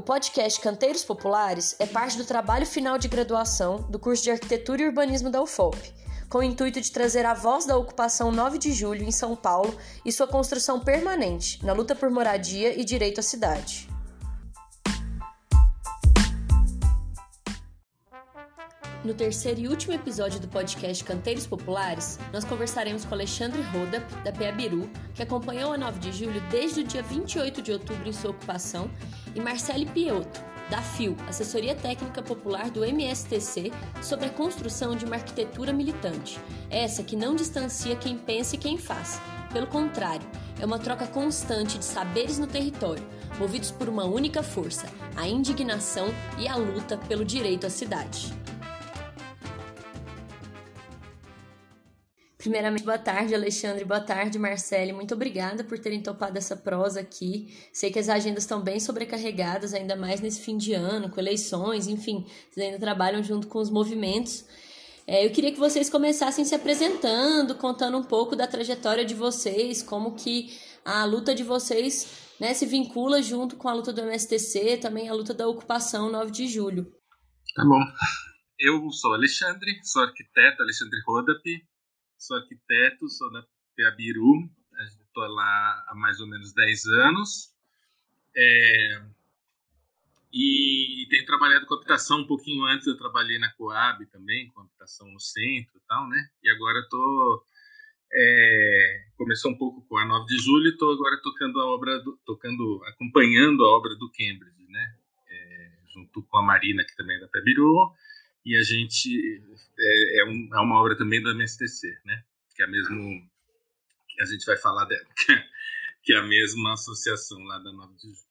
O podcast Canteiros Populares é parte do trabalho final de graduação do curso de Arquitetura e Urbanismo da UFOP, com o intuito de trazer a voz da ocupação 9 de julho em São Paulo e sua construção permanente na luta por moradia e direito à cidade. No terceiro e último episódio do podcast Canteiros Populares, nós conversaremos com Alexandre Roda, da Peabiru, que acompanhou a 9 de julho desde o dia 28 de outubro em sua ocupação, e Marcele Piotto, da FIO, Assessoria Técnica Popular do MSTC, sobre a construção de uma arquitetura militante. Essa que não distancia quem pensa e quem faz. Pelo contrário, é uma troca constante de saberes no território, movidos por uma única força, a indignação e a luta pelo direito à cidade. Primeiramente, boa tarde, Alexandre. Boa tarde, Marcele. Muito obrigada por terem topado essa prosa aqui. Sei que as agendas estão bem sobrecarregadas, ainda mais nesse fim de ano, com eleições, enfim, vocês ainda trabalham junto com os movimentos. É, eu queria que vocês começassem se apresentando, contando um pouco da trajetória de vocês, como que a luta de vocês né, se vincula junto com a luta do MSTC, também a luta da ocupação 9 de julho. Tá bom. Eu sou Alexandre, sou arquiteto Alexandre Rodapi, sou arquiteto, sou da Peabiru, estou lá há mais ou menos 10 anos. É, e tenho trabalhado com habitação um pouquinho antes, eu trabalhei na Coab também, com habitação no centro e tal, né? E agora estou. É, começou um pouco com a 9 de julho e estou agora tocando a obra, do, tocando, acompanhando a obra do Cambridge, né? É, junto com a Marina, que também é da Pebiru, e a gente é, é, um, é, uma obra também do MSTC, né? Que é mesmo a gente vai falar dela, que é a mesma associação lá da 9 de Julho.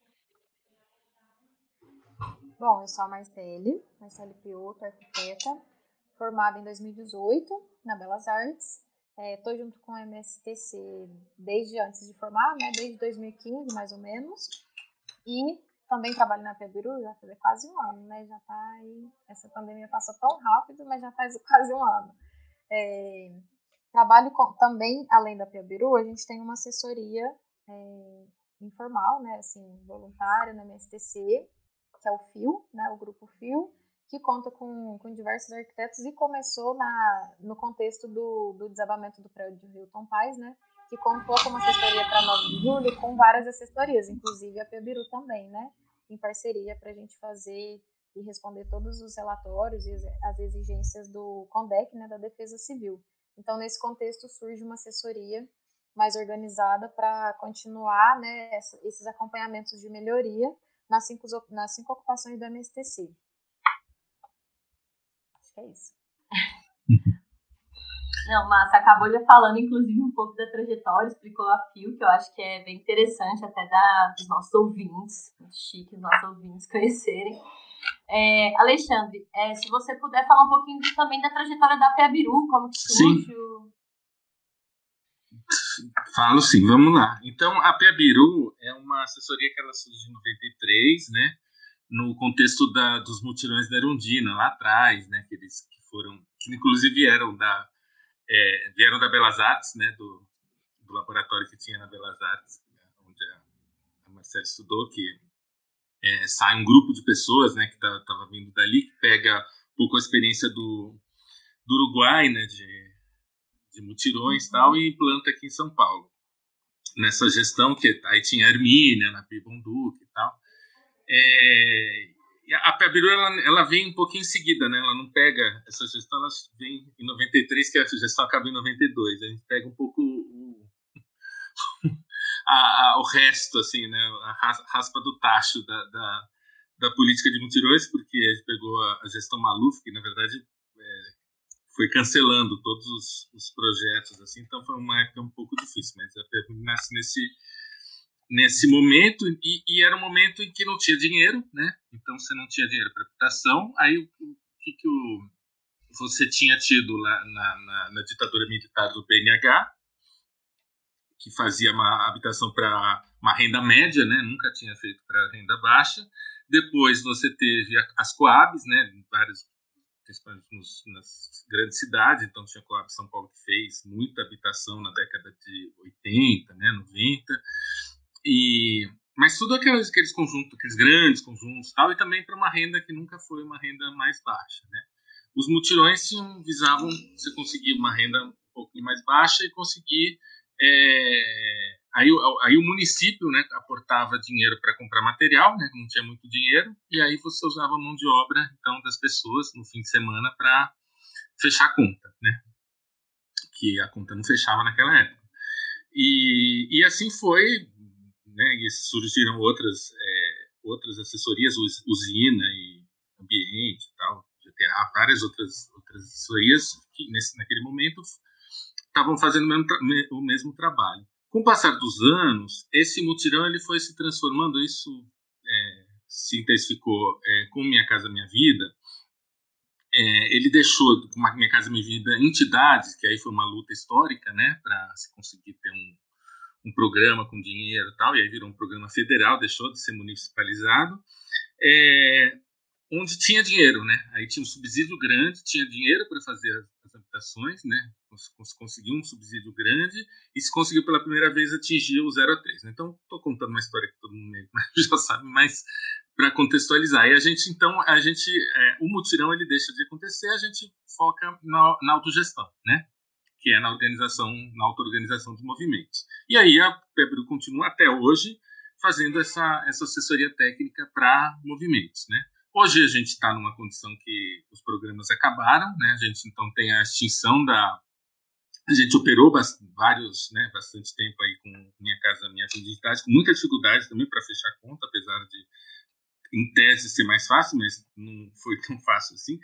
Bom, eu sou a Marcele, Marcele Piotto, arquiteta, formada em 2018 na Belas Artes. Estou é, junto com o MSTC desde antes de formar, né? Desde 2015, mais ou menos. E também trabalho na Pebiru já faz quase um ano, né? Já tá aí. Essa pandemia passou tão rápido, mas já faz quase um ano. É, trabalho com, também, além da Pebiru, a gente tem uma assessoria é, informal, né? Assim, voluntária na MSTC, que é o FIO, né? O grupo FIO, que conta com, com diversos arquitetos e começou na, no contexto do, do desabamento do prédio de Hilton Paz, né? que contou como assessoria para 9 de julho com várias assessorias, inclusive a Pebiru também, né? Em parceria para a gente fazer e responder todos os relatórios e as exigências do CONDEC, né, da Defesa Civil. Então, nesse contexto, surge uma assessoria mais organizada para continuar né, esses acompanhamentos de melhoria nas cinco, nas cinco ocupações do MSTC. Acho que é isso. Não, Massa, acabou já falando, inclusive, um pouco da trajetória, explicou a fio, que eu acho que é bem interessante até da, dos nossos ouvintes, muito chique os nossos ouvintes conhecerem. É, Alexandre, é, se você puder falar um pouquinho também da trajetória da Peabiru, como que surgiu. Falo sim, vamos lá. Então, a Peabiru é uma assessoria que ela surgiu em 93, né? No contexto da, dos mutirões da Erundina, lá atrás, né? Que eles que foram, que inclusive eram da é, vieram da Belas Artes, né, do, do, laboratório que tinha na Belas Artes, onde a, a Marcela estudou, que é, sai um grupo de pessoas, né, que estava tá, vindo dali, que pega um pouco a experiência do, do Uruguai, né, de, de mutirões e tal, e implanta aqui em São Paulo. Nessa gestão, que aí tinha a Hermínia, na Pibonduque e tal. É, a Pebiru ela, ela vem um pouquinho em seguida, né? Ela não pega essa gestão, ela vem em 93, que a gestão acaba em 92. A gente pega um pouco o, a, a, o resto, assim, né? A raspa do tacho da, da, da, política de mutirões, porque a gente pegou a, a gestão Maluf, que na verdade é, foi cancelando todos os, os, projetos, assim. Então foi uma época um pouco difícil, mas a Pebiru nasce nesse nesse momento e, e, era um momento em que não tinha dinheiro, né? Então você não tinha dinheiro para habitação. Aí o, o que, que o, você tinha tido lá na, na, na, ditadura militar do PNH, que fazia uma habitação para uma renda média, né? Nunca tinha feito para renda baixa. Depois você teve as Coabs, né? Vários principalmente nos, nas grandes cidades, então tinha Coab São Paulo que fez muita habitação na década de 80, né, 90, e, mas tudo aqueles, aqueles conjuntos, aqueles grandes conjuntos tal, e também para uma renda que nunca foi uma renda mais baixa, né? Os mutirões tinham, visavam você conseguir uma renda um pouquinho mais baixa e conseguir é, aí, aí o município né, aportava dinheiro para comprar material, né, não tinha muito dinheiro, e aí você usava a mão de obra então das pessoas no fim de semana para fechar a conta, né? Que a conta não fechava naquela época. E, e assim foi, né? E surgiram outras é, outras assessorias, usina e ambiente, e tal, GTA, várias outras outras assessorias que nesse naquele momento estavam fazendo o mesmo, o mesmo, trabalho. Com o passar dos anos, esse mutirão ele foi se transformando, isso é, se intensificou é, com Minha Casa Minha Vida, é, ele deixou com Minha Casa Minha Vida entidades, que aí foi uma luta histórica, né, para se conseguir ter um, um programa com dinheiro e tal, e aí virou um programa federal, deixou de ser municipalizado, é, onde tinha dinheiro, né? Aí tinha um subsídio grande, tinha dinheiro para fazer as, as habitações, né? conseguiu um subsídio grande e se conseguiu pela primeira vez atingir o 0 a 3. Né? Então, estou contando uma história que todo mundo já sabe, mas para contextualizar. E a gente, então, a gente, é, o mutirão ele deixa de acontecer, a gente foca na, na autogestão, né? Que é na organização, na auto-organização dos movimentos. E aí a Pebru continua até hoje fazendo essa, essa assessoria técnica para movimentos, né? Hoje a gente está numa condição que os programas acabaram, né? A gente então tem a extinção da a gente operou vários, né, bastante tempo aí com Minha Casa Minha Digitais, com muita dificuldade também para fechar conta, apesar de, em tese, ser mais fácil, mas não foi tão fácil assim.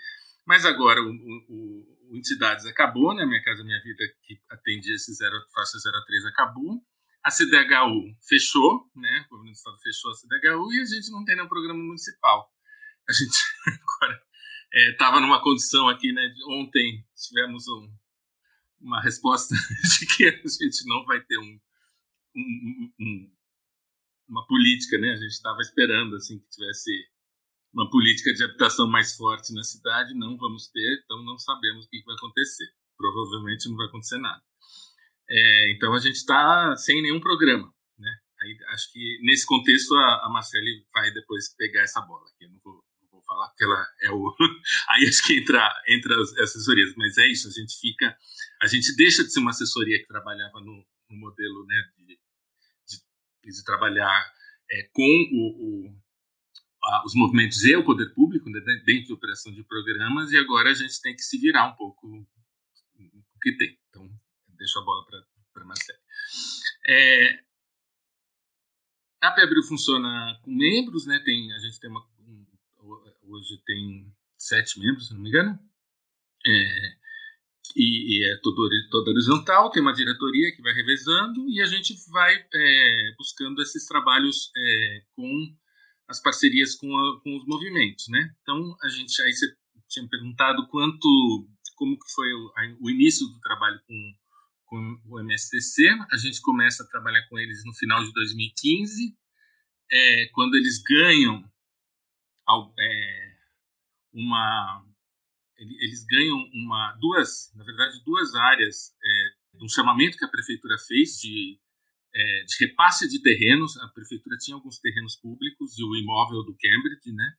Mas agora o, o, o Entidades acabou, né, Minha Casa Minha Vida, que atendia esse zero, faixa 03, acabou. A CDHU fechou, né, o governo do estado fechou a CDHU e a gente não tem nenhum programa municipal. A gente agora estava é, numa condição aqui, né, ontem tivemos um uma resposta de que a gente não vai ter um, um, um, uma política, né? A gente estava esperando assim que tivesse uma política de habitação mais forte na cidade, não vamos ter, então não sabemos o que vai acontecer. Provavelmente não vai acontecer nada. É, então a gente está sem nenhum programa, né? Aí, acho que nesse contexto a, a Marcele vai depois pegar essa bola. Aqui. Eu não vou, não vou falar que ela é o. Aí acho que entra entra as assessorias, mas é isso. A gente fica a gente deixa de ser uma assessoria que trabalhava no, no modelo né, de, de, de trabalhar é, com o, o, os movimentos e o poder público né, dentro de operação de programas e agora a gente tem que se virar um pouco o que tem. Então, deixo a bola para a Marcela. É, a PEBRIL funciona com membros, né? Tem, a gente tem uma, um, hoje tem sete membros, se não me engano. É, e, e é toda, toda horizontal, tem uma diretoria que vai revezando e a gente vai é, buscando esses trabalhos é, com as parcerias com, a, com, os movimentos, né? Então a gente aí você tinha perguntado quanto, como que foi o, o início do trabalho com, com o MSTC. A gente começa a trabalhar com eles no final de 2015, é, quando eles ganham é, uma eles ganham uma, duas, na verdade, duas áreas é, de um chamamento que a prefeitura fez de, é, de repasse de terrenos. A prefeitura tinha alguns terrenos públicos e o imóvel do Cambridge, né?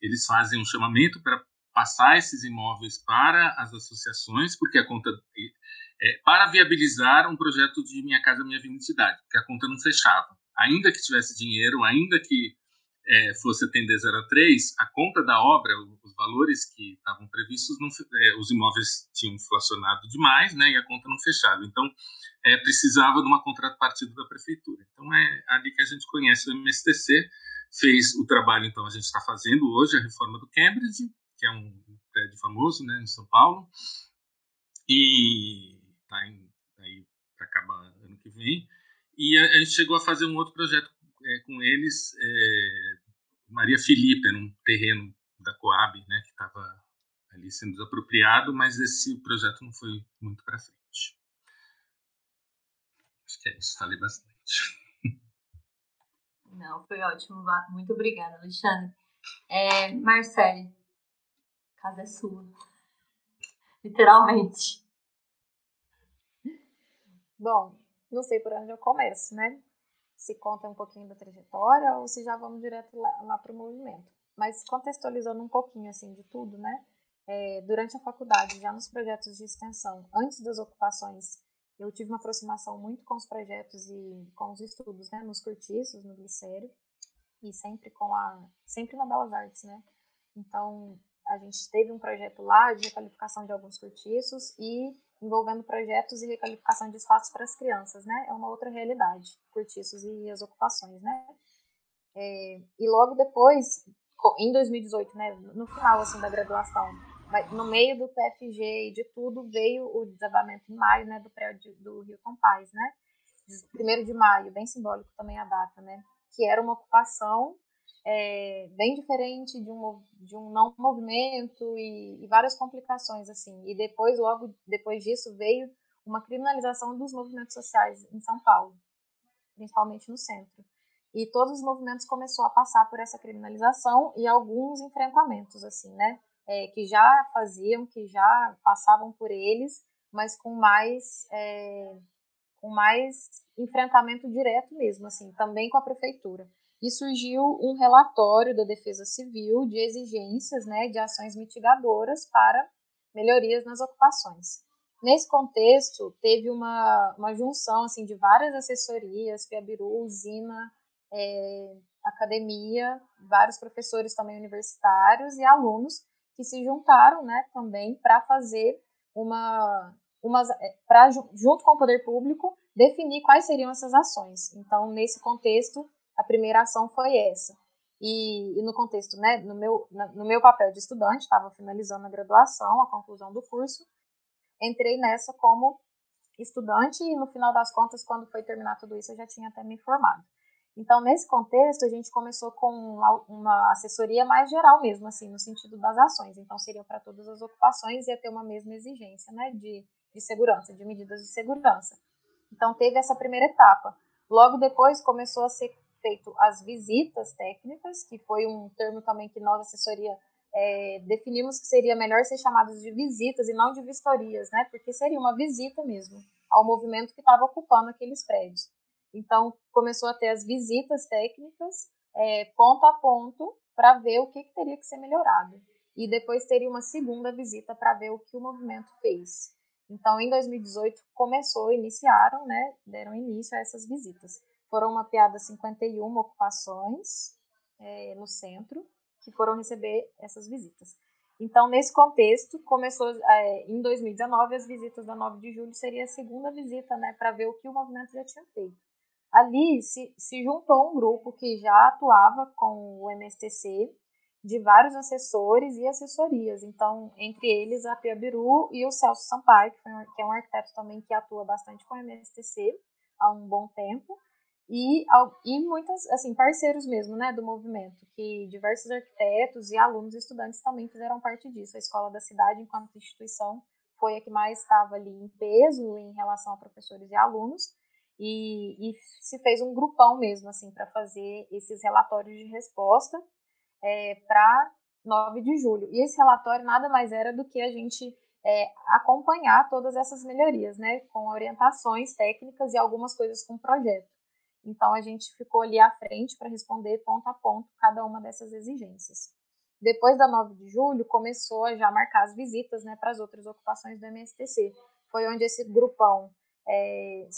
Eles fazem um chamamento para passar esses imóveis para as associações, porque a conta é, para viabilizar um projeto de Minha Casa Minha Vida Cidade, porque a conta não fechava. Ainda que tivesse dinheiro, ainda que é, fosse atender 0 a 3, a conta da obra, os valores que estavam previstos, não, é, os imóveis tinham inflacionado demais, né, e a conta não fechava. Então, é, precisava de uma contrapartida da prefeitura. Então, é ali que a gente conhece o MSTC, fez o trabalho, então, a gente está fazendo hoje a reforma do Cambridge, que é um prédio famoso, né, em São Paulo, e está aí para acabar ano que vem. E a, a gente chegou a fazer um outro projeto é, com eles é, Maria Filipe, era um terreno da Coab, né, que estava ali sendo desapropriado, mas esse projeto não foi muito para frente. Acho que é isso, falei bastante. Não, foi ótimo. Muito obrigada, Alexandre. É, Marcele, a casa é sua. Literalmente. Bom, não sei por onde eu começo, né? Se conta um pouquinho da trajetória ou se já vamos direto lá, lá para o movimento. Mas contextualizando um pouquinho assim de tudo, né? É, durante a faculdade, já nos projetos de extensão, antes das ocupações, eu tive uma aproximação muito com os projetos e com os estudos, né? Nos curtiços, no glicério e sempre com a sempre na Belas Artes, né? Então, a gente teve um projeto lá de requalificação de alguns cortiços e envolvendo projetos e requalificação de espaços para as crianças, né? É uma outra realidade, cortiços e as ocupações, né? É, e logo depois, em 2018, né, no final assim da graduação, no meio do TFG e de tudo, veio o desabamento em maio, né, do prédio do Hilton Paz, né? Primeiro de maio, bem simbólico também a data, né? Que era uma ocupação é, bem diferente de um, de um não movimento e, e, várias complicações assim. E depois, logo depois disso, veio uma criminalização dos movimentos sociais em São Paulo, principalmente no centro. E todos os movimentos começou a passar por essa criminalização e alguns enfrentamentos assim, né? É, que já faziam, que já passavam por eles, mas com mais é, com mais enfrentamento direto mesmo, assim, também com a prefeitura e surgiu um relatório da Defesa Civil de exigências né, de ações mitigadoras para melhorias nas ocupações. Nesse contexto, teve uma, uma junção assim, de várias assessorias, Piabiru, usina, é, academia, vários professores também universitários e alunos que se juntaram né, também para fazer uma, uma é, para junto com o poder público definir quais seriam essas ações. Então, nesse contexto, a primeira ação foi essa. E, e no contexto, né, no meu, no meu papel de estudante, estava finalizando a graduação, a conclusão do curso, entrei nessa como estudante e no final das contas, quando foi terminar tudo isso, eu já tinha até me formado. Então, nesse contexto, a gente começou com uma, assessoria mais geral mesmo, assim, no sentido das ações. Então, seriam para todas as ocupações, ia ter uma mesma exigência, né, de, de segurança, de medidas de segurança. Então, teve essa primeira etapa. Logo depois, começou a ser feito as visitas técnicas, que foi um termo também que nós, assessoria, é, definimos que seria melhor ser chamados de visitas e não de vistorias, né? Porque seria uma visita mesmo ao movimento que estava ocupando aqueles prédios. Então, começou a ter as visitas técnicas, é, ponto a ponto, para ver o que, que teria que ser melhorado. E depois teria uma segunda visita para ver o que o movimento fez. Então, em 2018, começou, iniciaram, né, deram início a essas visitas. Foram mapeadas 51 ocupações é, no centro que foram receber essas visitas. Então, nesse contexto, começou é, em 2019 as visitas da 9 de julho seria a segunda visita, né, para ver o que o movimento já tinha feito. Ali se, se juntou um grupo que já atuava com o MSTC, de vários assessores e assessorias. Então, entre eles a Pia Biru e o Celso Sampaio, que, que é um arquiteto também que atua bastante com o MSTC há um bom tempo e, e muitas, assim, parceiros mesmo, né, do movimento, que diversos arquitetos e alunos e estudantes também fizeram parte disso. A Escola da Cidade, enquanto instituição, foi a que mais estava ali em peso em relação a professores e alunos, e, e se fez um grupão mesmo, assim, para fazer esses relatórios de resposta é, para 9 de julho. E esse relatório nada mais era do que a gente é, acompanhar todas essas melhorias, né, com orientações técnicas e algumas coisas com projeto. Então, a gente ficou ali à frente para responder ponto a ponto cada uma dessas exigências. Depois da 9 de julho, começou a já marcar as visitas né, para as outras ocupações do MSTC. Foi onde esse grupão é,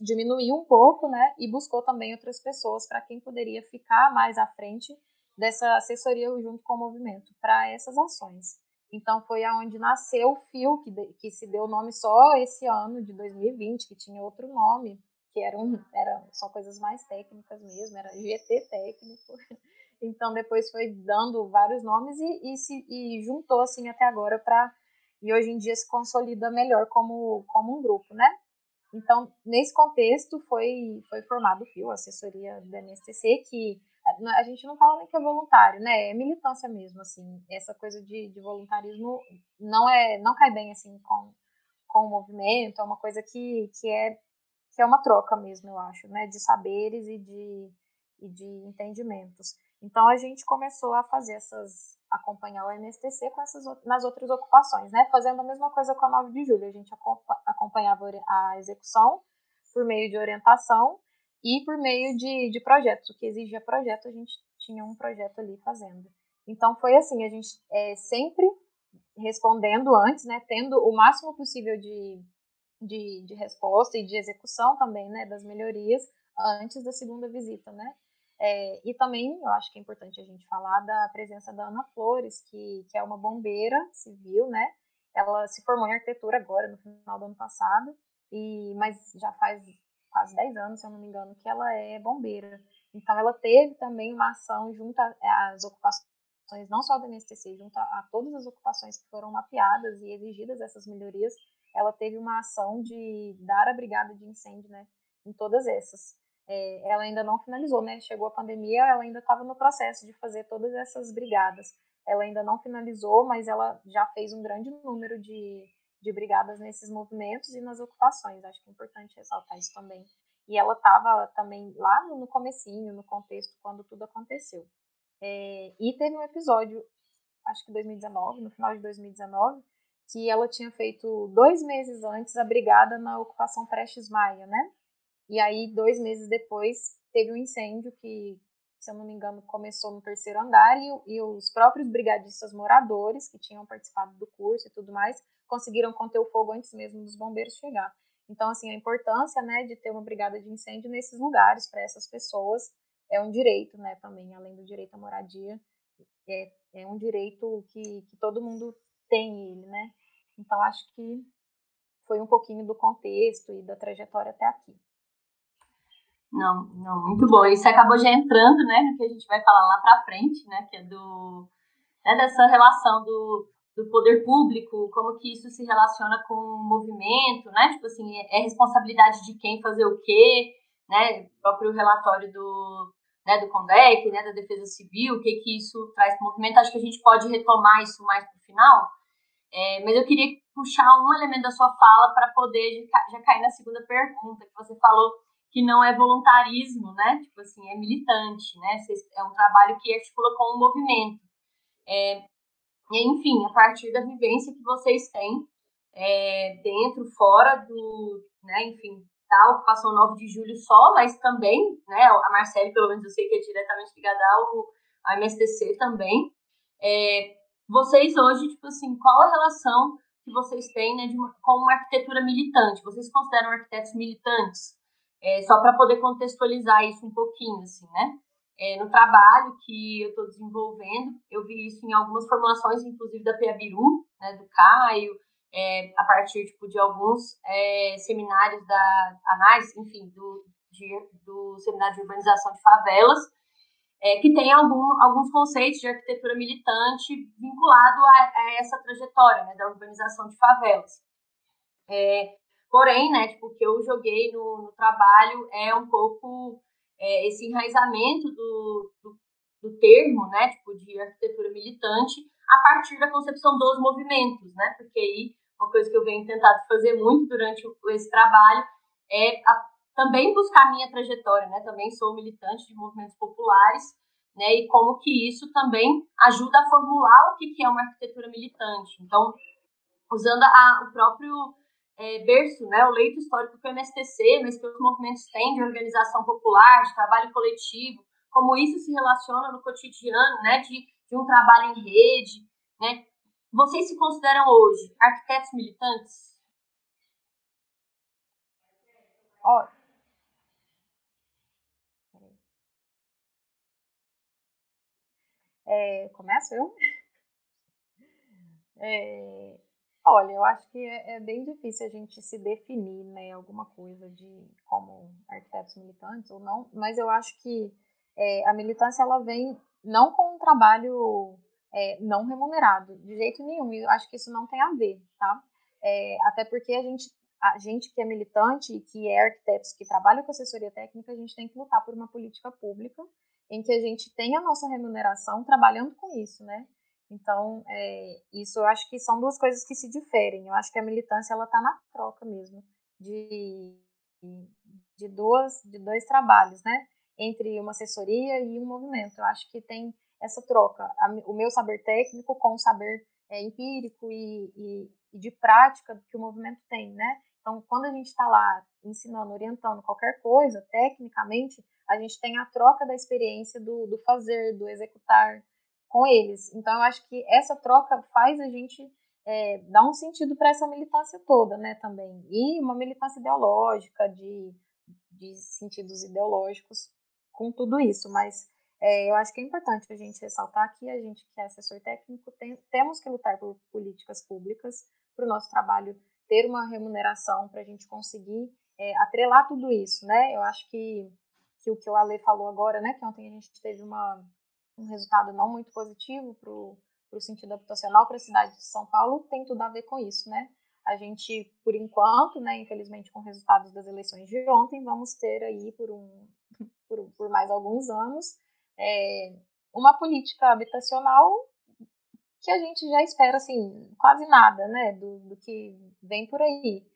diminuiu um pouco né, e buscou também outras pessoas para quem poderia ficar mais à frente dessa assessoria junto com o movimento para essas ações. Então foi aonde nasceu o FIO, que, que se deu nome só esse ano de 2020, que tinha outro nome, que eram, eram só coisas mais técnicas mesmo, era GT técnico. Então depois foi dando vários nomes e, e se e juntou assim até agora para e hoje em dia se consolida melhor como, como um grupo, né? Então, nesse contexto, foi, foi formado o FIO, a assessoria da NSTC, que a gente não fala nem que é voluntário, né? É militância mesmo, assim. Essa coisa de, de voluntarismo não é não cai bem, assim, com, com o movimento, é uma coisa que, que é que é uma troca mesmo, eu acho, né, de saberes e de, e de entendimentos. Então a gente começou a fazer essas acompanhar o MSTC com essas nas outras ocupações, né, fazendo a mesma coisa com a 9 de julho, a gente acompanhava a execução por meio de orientação e por meio de, de projetos. O que exigia projeto, a gente tinha um projeto ali fazendo. Então foi assim, a gente é, sempre respondendo antes, né, tendo o máximo possível de, de, de, resposta e de execução também, né, das melhorias antes da segunda visita, né. É, e também eu acho que é importante a gente falar da presença da Ana Flores, que, que é uma bombeira civil, né, ela se formou em arquitetura agora, no final do ano passado, e mas já faz quase 10 anos, se eu não me engano, que ela é bombeira. Então ela teve também uma ação junto às ocupações não só do MSTC, junto a, a, todas as ocupações que foram mapeadas e exigidas essas melhorias, ela teve uma ação de dar a brigada de incêndio, né, em todas essas. É, ela ainda não finalizou, né, chegou a pandemia, ela ainda estava no processo de fazer todas essas brigadas. Ela ainda não finalizou, mas ela já fez um grande número de, de brigadas nesses movimentos e nas ocupações. Acho que é importante ressaltar isso também. E ela estava também lá no comecinho, no contexto, quando tudo aconteceu. É, e teve um episódio, acho que 2019, no final de 2019, que ela tinha feito dois meses antes a brigada na ocupação Prestes Maia, né? E aí, dois meses depois, teve um incêndio que, se eu não me engano, começou no terceiro andar e, e os próprios brigadistas moradores, que tinham participado do curso e tudo mais, conseguiram conter o fogo antes mesmo dos bombeiros chegar. Então, assim, a importância, né, de ter uma brigada de incêndio nesses lugares para essas pessoas é um direito, né, também, além do direito à moradia, é, é um direito que, que todo mundo tem ele, né? Então, acho que foi um pouquinho do contexto e da trajetória até aqui. Não, não, muito bom. Isso acabou já entrando, né, no que a gente vai falar lá para frente, né, que é do né, dessa relação do, do poder público, como que isso se relaciona com o movimento, né? Tipo assim, é, responsabilidade de quem fazer o quê, né? O próprio relatório do, né, do CONDEC, né, da Defesa Civil, o que que isso traz para o movimento. Acho que a gente pode retomar isso mais para o final, é, mas eu queria puxar um elemento da sua fala para poder já cair na segunda pergunta, que você falou que não é voluntarismo, né, tipo assim, é militante, né, é um trabalho que articula com o movimento. É, enfim, a partir da vivência que vocês têm é, dentro, fora do, né, enfim, da ocupação 9 de julho só, mas também, né, a Marcele, pelo menos eu sei que é diretamente ligada ao, ao MSTC também. É, vocês hoje, tipo assim, qual a relação que vocês têm né, uma, com uma arquitetura militante? Vocês consideram arquitetos militantes? É, só para poder contextualizar isso um pouquinho, assim, né? É, no trabalho que eu estou desenvolvendo, eu vi isso em algumas formulações, inclusive da Piabiru, né, do Caio, é, a partir tipo, de alguns é, seminários da análise, enfim, do, de, do seminário de urbanização de favelas, é, que tem algum, alguns conceitos de arquitetura militante vinculado a, a essa trajetória né, da urbanização de favelas. É, porém, né, tipo, o que eu joguei no, no trabalho é um pouco é, esse enraizamento do, do, do termo, né, tipo, de arquitetura militante a partir da concepção dos movimentos, né, porque aí uma coisa que eu venho tentado fazer muito durante esse trabalho é a, também buscar minha trajetória, né? Também sou militante de movimentos populares, né? E como que isso também ajuda a formular o que, que é uma arquitetura militante. Então, usando a, o próprio é, berço, né? O leito histórico que o MSTC, mas que os movimentos têm de organização popular, de trabalho coletivo, como isso se relaciona no cotidiano, né? De, de um trabalho em rede, né? Vocês se consideram hoje arquitetos militantes? Ó. É, começo eu? É, olha, eu acho que é, é, bem difícil a gente se definir, né, alguma coisa de como arquitetos militantes ou não, mas eu acho que é, a militância ela vem não com um trabalho é, não remunerado, de jeito nenhum. E eu acho que isso não tem a ver, tá? É, até porque a gente, a gente que é militante e que é arquitetos que trabalha com assessoria técnica, a gente tem que lutar por uma política pública em que a gente tenha a nossa remuneração trabalhando com isso, né? Então, é, isso eu acho que são duas coisas que se diferem. Eu acho que a militância ela está na troca mesmo de, de duas de dois trabalhos, né? Entre uma assessoria e um movimento. Eu acho que tem essa troca, a, o meu saber técnico com o saber é, empírico e, e, e, de prática que o movimento tem, né? Então, quando a gente está lá ensinando, orientando qualquer coisa, tecnicamente, a gente tem a troca da experiência do, do fazer, do executar com eles. Então, eu acho que essa troca faz a gente é, dar um sentido para essa militância toda, né, também. E uma militância ideológica, de, de sentidos ideológicos com tudo isso. Mas é, eu acho que é importante a gente ressaltar que a gente que é assessor técnico tem, temos que lutar por políticas públicas para o nosso trabalho ter uma remuneração para a gente conseguir é, atrelar tudo isso, né? Eu acho que, que o que o Ale falou agora, né? Que ontem a gente teve uma, um resultado não muito positivo para o sentido habitacional para a cidade de São Paulo, tem tudo a ver com isso, né? A gente, por enquanto, né, infelizmente com resultados das eleições de ontem, vamos ter aí por, um, por, por mais alguns anos é, uma política habitacional que a gente já espera, assim, quase nada, né, do, do que vem por aí.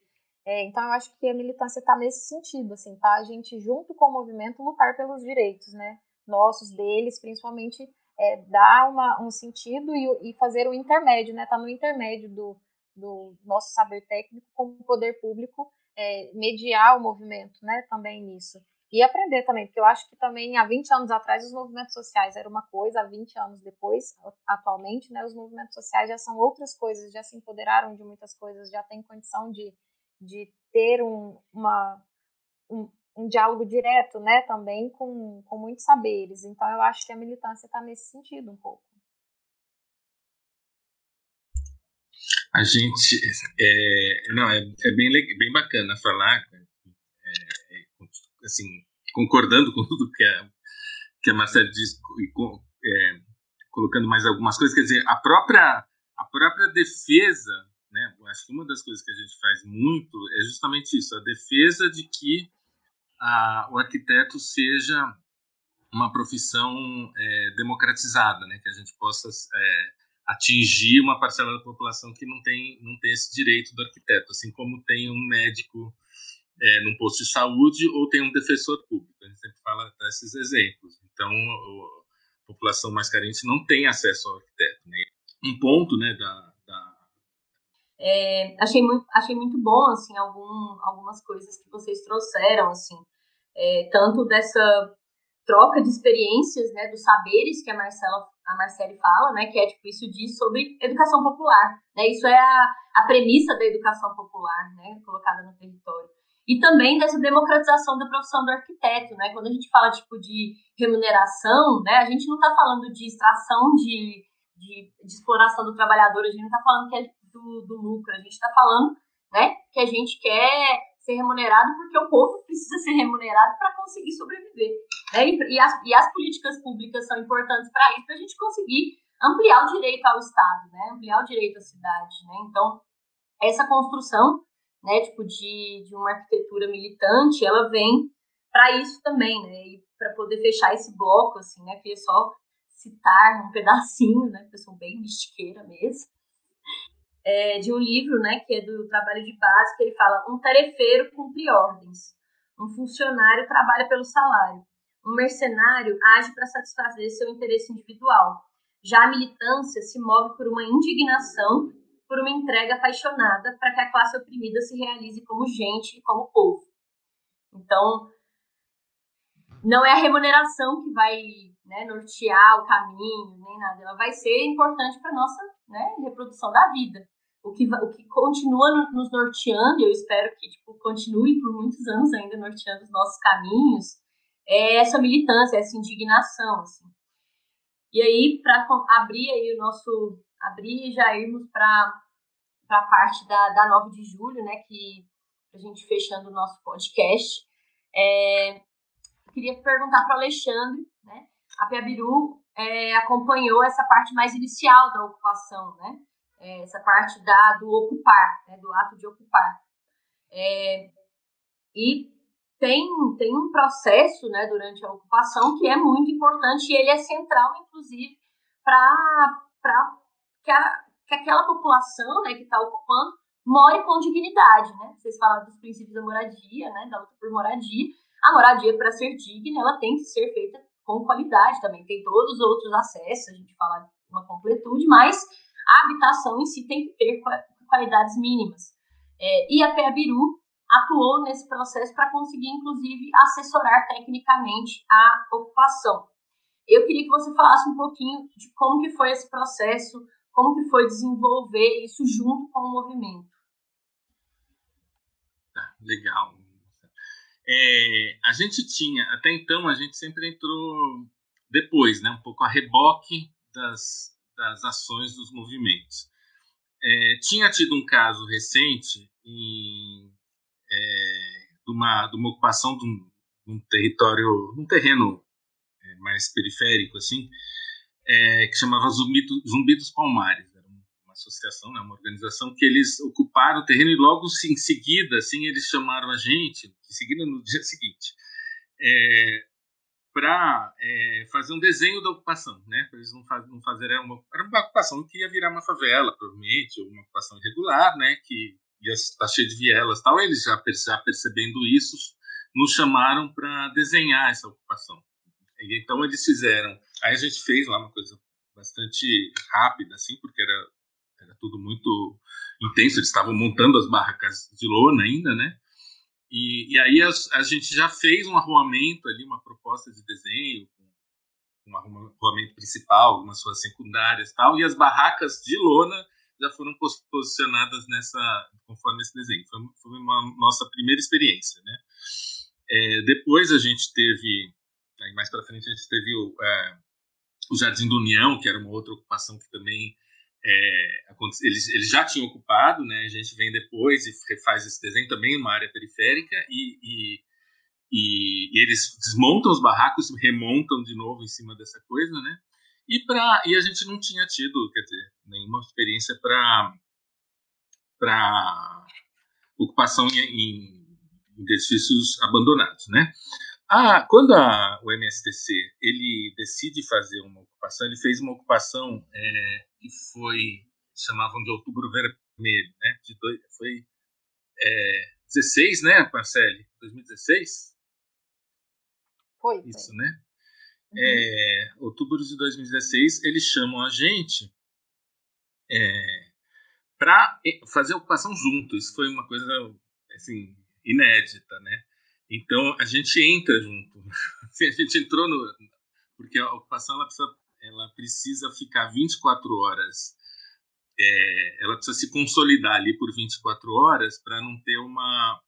É, então, eu acho que a militância está nesse sentido, assim, tá? A gente, junto com o movimento, lutar pelos direitos, né, nossos, deles, principalmente, é, dar uma, um sentido e, e fazer o intermédio, né, tá no intermédio do, do nosso saber técnico com o poder público, é, mediar o movimento, né, também nisso. E aprender também, porque eu acho que também há 20 anos atrás os movimentos sociais era uma coisa, há 20 anos depois, atualmente, né, os movimentos sociais já são outras coisas, já se empoderaram de muitas coisas, já têm condição de, de ter um, uma, um, um diálogo direto, né, também com, com muitos saberes. Então eu acho que a militância está nesse sentido um pouco. A gente, é, não, é, é bem, bem bacana falar assim, concordando com tudo que a, que a Marcela diz, e, é, colocando mais algumas coisas, quer dizer, a própria, a própria defesa, né, eu acho que uma das coisas que a gente faz muito é justamente isso, a defesa de que a, o arquiteto seja uma profissão é, democratizada, né, que a gente possa é, atingir uma parcela da população que não tem, não tem esse direito do arquiteto, assim como tem um médico é, num posto de saúde ou tem um defensor público. A gente sempre fala desses exemplos. Então, a população mais carente não tem acesso ao arquiteto. Né? Um ponto né, da. É, achei, muito, achei muito bom assim, algum, algumas coisas que vocês trouxeram, assim, é, tanto dessa troca de experiências, né, dos saberes que a Marcela a Marcele fala, né, que é tipo isso diz sobre educação popular, né? Isso é a, a premissa da educação popular, né, colocada no território e também dessa democratização da profissão do arquiteto, né? Quando a gente fala tipo de remuneração, né, a gente não está falando de extração de, de, de, exploração do trabalhador, a gente não está falando que é do, do lucro, a gente está falando, né, que a gente quer ser remunerado porque o povo precisa ser remunerado para conseguir sobreviver, né? E, e, as, e as políticas públicas são importantes para isso, para a gente conseguir ampliar o direito ao Estado, né? Ampliar o direito à cidade, né? Então, essa construção né, tipo de, de uma arquitetura militante, ela vem para isso também, né, para poder fechar esse bloco, assim, né, queria só citar um pedacinho, né, porque eu sou bem mistiqueira mesmo, é, de um livro, né, que é do trabalho de base, que ele fala, um tarefeiro cumpre ordens, um funcionário trabalha pelo salário, um mercenário age para satisfazer seu interesse individual, já a militância se move por uma indignação por uma entrega apaixonada para que a classe oprimida se realize como gente e como povo. Então, não é a remuneração que vai né, nortear o caminho, nem nada. Ela vai ser importante para nossa né, reprodução da vida. O que, o que continua nos norteando, eu espero que tipo, continue por muitos anos ainda norteando os nossos caminhos, é essa militância, essa indignação. Assim. E aí, para abrir aí o nosso abrir e já irmos para a parte da, da 9 de julho, né, que a gente fechando o nosso podcast, é, queria perguntar para o Alexandre, né, a Piabiru é, acompanhou essa parte mais inicial da ocupação, né, é, essa parte da, do ocupar, né, do ato de ocupar. É, e tem, tem um processo né, durante a ocupação que é muito importante e ele é central, inclusive, para que, que aquela população né, que está ocupando more com dignidade, né? Vocês falaram dos princípios da moradia, né, da luta por moradia. A moradia, para ser digna, ela tem que ser feita com qualidade também. Tem todos os outros acessos, a gente fala uma completude, mas a habitação em si tem que ter qualidades mínimas. É, e a PEABIRU atuou nesse processo para conseguir, inclusive, assessorar tecnicamente a ocupação. Eu queria que você falasse um pouquinho de como que foi esse processo, como que foi desenvolver isso junto com o movimento. Legal. É, a gente tinha, até então, a gente sempre entrou depois, né, um pouco a reboque das, das ações dos movimentos. É, tinha tido um caso recente em, é, de, uma, de uma ocupação de um, de um território, de um terreno é, mais periférico, assim, é, que chamava Zumbi, Zumbi dos Palmares. Associação, né, uma organização que eles ocuparam o terreno e logo em seguida, assim, eles chamaram a gente, em seguida no dia seguinte, é, para é, fazer um desenho da ocupação, né? Para eles não, faz, não fazerem uma, era uma ocupação que ia virar uma favela, provavelmente, ou uma ocupação irregular, né? Que ia estar cheia de vielas, tal. Eles já, já percebendo isso, nos chamaram para desenhar essa ocupação. E, então eles fizeram. Aí a gente fez lá uma coisa bastante rápida, assim, porque era tudo muito intenso. Eles estavam montando as barracas de lona ainda, né? E, e aí a, a, gente já fez um arruamento ali, uma proposta de desenho, um arruamento principal, algumas suas secundárias tal, e as barracas de lona já foram posicionadas nessa, conforme esse desenho. Foi, foi uma nossa primeira experiência, né? É, depois a gente teve, mais para frente a gente teve o, é, o Jardim do União, que era uma outra ocupação que também é, eles, eles já tinham ocupado, né? A gente vem depois e refaz esse desenho também uma área periférica e, e, e, eles desmontam os barracos, remontam de novo em cima dessa coisa, né? E para e a gente não tinha tido, quer dizer, nenhuma experiência para para ocupação em, em, em edifícios abandonados, né? Ah, quando a, o MSTC ele decide fazer uma ocupação, ele fez uma ocupação é, que foi chamavam de Outubro Vermelho, né? De dois, foi é, 16, né, Marcele? 2016? Foi. Isso, foi. né? Uhum. É, outubro de 2016, eles chamam a gente é, para fazer a ocupação junto. Isso foi uma coisa assim inédita, né? Então a gente entra junto. a gente entrou no. Porque a ocupação ela precisa, ela precisa ficar 24 horas. É, ela precisa se consolidar ali por 24 horas para não ter uma,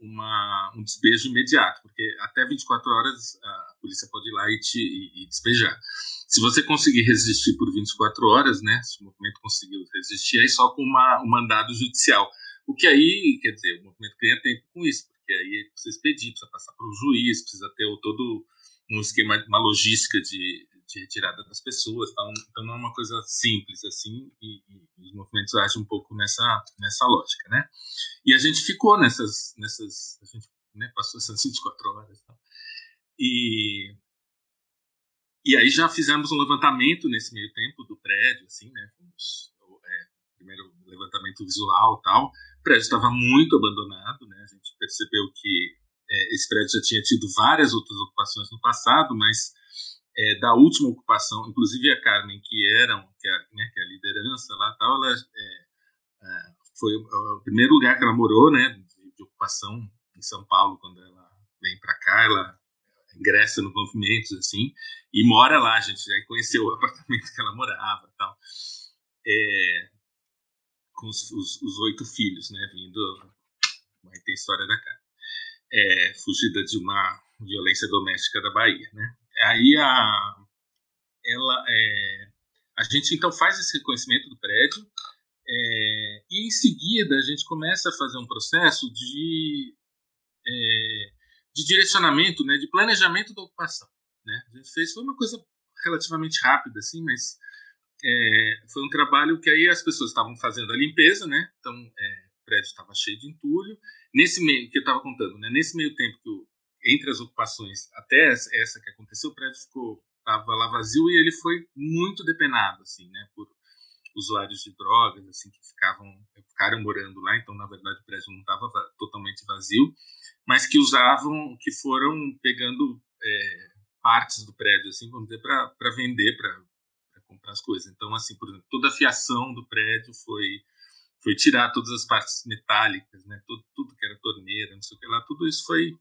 uma, um despejo imediato, porque até 24 horas a polícia pode ir lá e te e, e despejar. Se você conseguir resistir por 24 horas, né, se o movimento conseguiu resistir, aí só com uma, um mandado judicial. O que aí, quer dizer, o movimento ganha tempo com isso, porque aí precisa expedir, precisa passar para o juiz, precisa ter todo um esquema, uma logística de, de retirada das pessoas, então, então não é uma coisa simples assim, e, e, os movimentos agem um pouco nessa, nessa lógica, né? E a gente ficou nessas, nessas a gente né, passou essas 24 horas, tá? e e aí já fizemos um levantamento nesse meio tempo do prédio, assim, né? Fomos, é, primeiro levantamento visual tal, prédio estava muito abandonado, né? A gente percebeu que é, esse prédio já tinha tido várias outras ocupações no passado, mas é, da última ocupação, inclusive a Carmen, que era, que é, né, que é a liderança lá, tal, ela é, é, foi o primeiro lugar que ela morou, né, de, de ocupação em São Paulo quando ela vem para cá, ela ingressa no movimento assim e mora lá, a gente já conheceu o apartamento que ela morava, tal. É, com os, os, os, oito filhos, né, vindo, aí tem a história da cara, é, fugida de uma violência doméstica da Bahia, né. Aí a, ela, é, a gente então faz esse reconhecimento do prédio é, e em seguida a gente começa a fazer um processo de é, de direcionamento, né, de planejamento da ocupação. Né? A gente fez foi uma coisa relativamente rápida, assim, mas é, foi um trabalho que aí as pessoas estavam fazendo a limpeza, né? Então, é, o prédio estava cheio de entulho. Nesse meio que eu estava contando, né? Nesse meio tempo que eu, entre as ocupações até essa que aconteceu, o prédio ficou estava lá vazio e ele foi muito depenado, assim, né? Por usuários de drogas, assim, que ficavam ficaram morando lá. Então, na verdade, o prédio não estava totalmente vazio, mas que usavam, que foram pegando é, partes do prédio, assim, vamos dizer, para vender, para comprar as coisas. Então, assim, por exemplo, toda a fiação do prédio foi foi tirar todas as partes metálicas, né? Tudo, tudo que era torneira, não sei o que lá, tudo isso foi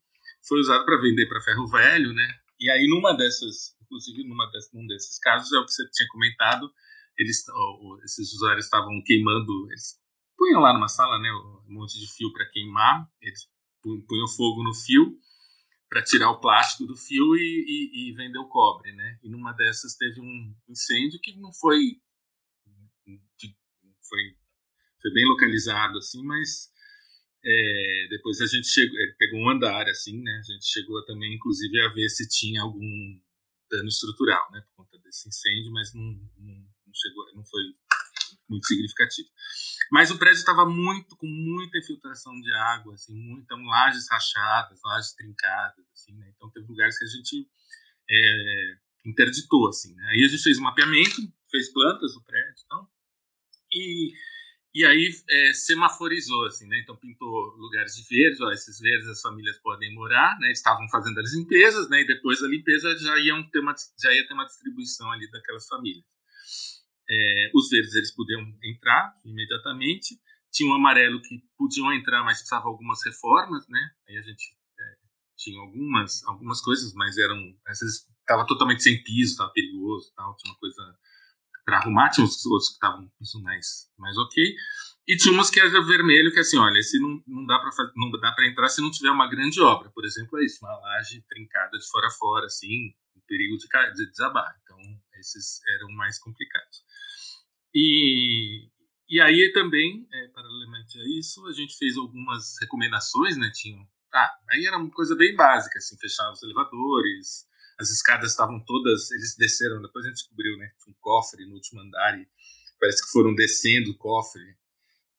foi usado para vender para ferro velho, né? E aí numa dessas, inclusive numa dessas, num desses casos é o que você tinha comentado, eles, esses usuários estavam queimando, eles punham lá numa sala, né, um monte de fio para queimar, eles punham fogo no fio para tirar o plástico do fio e, e, e, vender o cobre, né? E numa dessas teve um incêndio que não foi foi, foi bem localizado assim, mas é, depois a gente chegou, é, pegou um andar assim, né? A gente chegou também, inclusive, a ver se tinha algum dano estrutural, né? Por conta desse incêndio, mas não, não, não chegou, não foi muito significativo. Mas o prédio estava muito com muita infiltração de água, assim, muitas lajes rachadas, lajes trincadas, assim, né? Então teve lugares que a gente é, interditou, assim. Né? Aí a gente fez um mapeamento, fez plantas no prédio, então, e e aí é, semaforizou, assim, né? Então pintou lugares de verde, ó, esses verdes as famílias podem morar, né? Estavam fazendo as limpezas, né? E depois da limpeza já, iam ter uma, já ia ter uma distribuição ali daquelas famílias. É, os verdes eles podiam entrar imediatamente, tinha um amarelo que podiam entrar, mas precisava algumas reformas, né? Aí a gente é, tinha algumas algumas coisas, mas eram às vezes estava totalmente sem piso, estava perigoso, tal, tinha uma coisa para arrumar, tinha os outros que estavam mais mais ok. E tinha umas que era vermelho, que assim, olha, esse não, não dá para não dá para entrar se não tiver uma grande obra, por exemplo, é isso, uma laje trincada de fora a fora, assim, com perigo de, de desabar. Então, esses eram mais complicados. E, e aí também, é, paralelamente a isso, a gente fez algumas recomendações, né? Tinham, ah, aí era uma coisa bem básica, assim, fechar os elevadores, as escadas estavam todas, eles desceram, depois a gente descobriu, né? Um cofre no último andar e parece que foram descendo o cofre